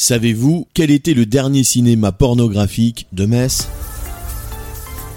Savez-vous quel était le dernier cinéma pornographique de Metz?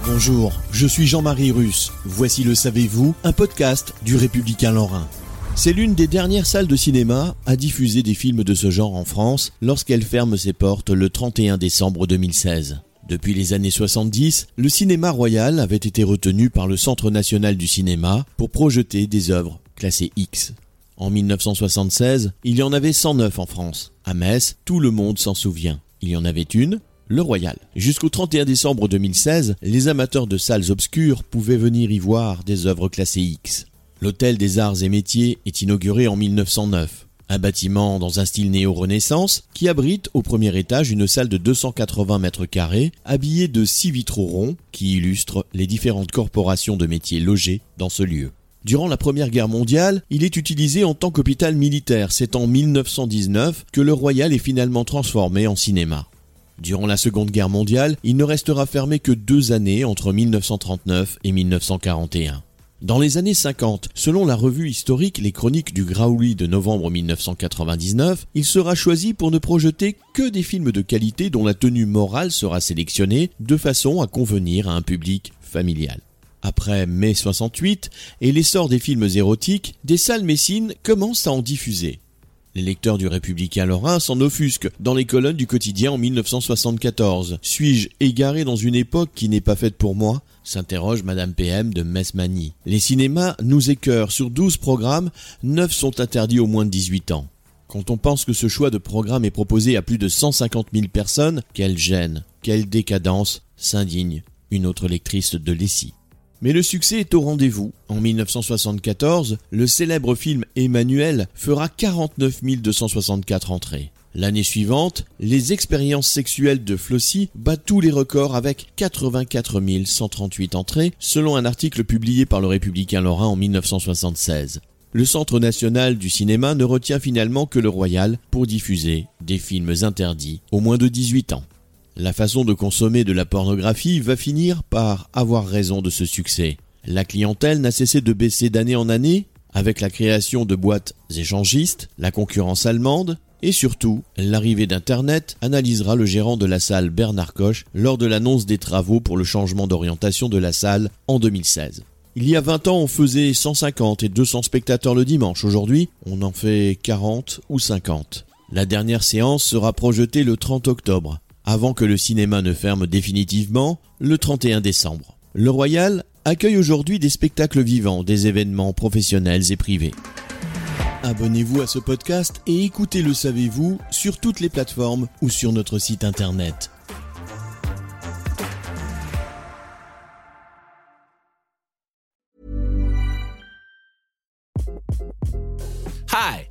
Bonjour, je suis Jean-Marie Russe. Voici le Savez-vous, un podcast du Républicain Lorrain. C'est l'une des dernières salles de cinéma à diffuser des films de ce genre en France lorsqu'elle ferme ses portes le 31 décembre 2016. Depuis les années 70, le cinéma royal avait été retenu par le Centre national du cinéma pour projeter des œuvres classées X. En 1976, il y en avait 109 en France. À Metz, tout le monde s'en souvient. Il y en avait une, le Royal. Jusqu'au 31 décembre 2016, les amateurs de salles obscures pouvaient venir y voir des œuvres classées X. L'Hôtel des Arts et Métiers est inauguré en 1909. Un bâtiment dans un style néo-renaissance qui abrite au premier étage une salle de 280 mètres carrés habillée de six vitraux ronds qui illustrent les différentes corporations de métiers logées dans ce lieu. Durant la Première Guerre mondiale, il est utilisé en tant qu'hôpital militaire. C'est en 1919 que le Royal est finalement transformé en cinéma. Durant la Seconde Guerre mondiale, il ne restera fermé que deux années entre 1939 et 1941. Dans les années 50, selon la revue historique Les Chroniques du Graouli de novembre 1999, il sera choisi pour ne projeter que des films de qualité dont la tenue morale sera sélectionnée de façon à convenir à un public familial. Après mai 68 et l'essor des films érotiques, des salles messines commencent à en diffuser. Les lecteurs du Républicain Lorrain s'en offusquent dans les colonnes du quotidien en 1974. Suis-je égaré dans une époque qui n'est pas faite pour moi? s'interroge Madame PM de Mesmani. Les cinémas nous écœurent. Sur 12 programmes, 9 sont interdits aux moins de 18 ans. Quand on pense que ce choix de programme est proposé à plus de 150 000 personnes, quelle gêne, quelle décadence, s'indigne une autre lectrice de Lessie. Mais le succès est au rendez-vous. En 1974, le célèbre film Emmanuel fera 49 264 entrées. L'année suivante, les expériences sexuelles de Flossie battent tous les records avec 84 138 entrées, selon un article publié par le Républicain Lorrain en 1976. Le Centre national du cinéma ne retient finalement que le Royal pour diffuser des films interdits aux moins de 18 ans. La façon de consommer de la pornographie va finir par avoir raison de ce succès. La clientèle n'a cessé de baisser d'année en année, avec la création de boîtes échangistes, la concurrence allemande, et surtout, l'arrivée d'Internet, analysera le gérant de la salle Bernard Koch lors de l'annonce des travaux pour le changement d'orientation de la salle en 2016. Il y a 20 ans, on faisait 150 et 200 spectateurs le dimanche. Aujourd'hui, on en fait 40 ou 50. La dernière séance sera projetée le 30 octobre, avant que le cinéma ne ferme définitivement, le 31 décembre. Le Royal accueille aujourd'hui des spectacles vivants, des événements professionnels et privés. Abonnez-vous à ce podcast et écoutez Le Savez-vous sur toutes les plateformes ou sur notre site internet. Hi,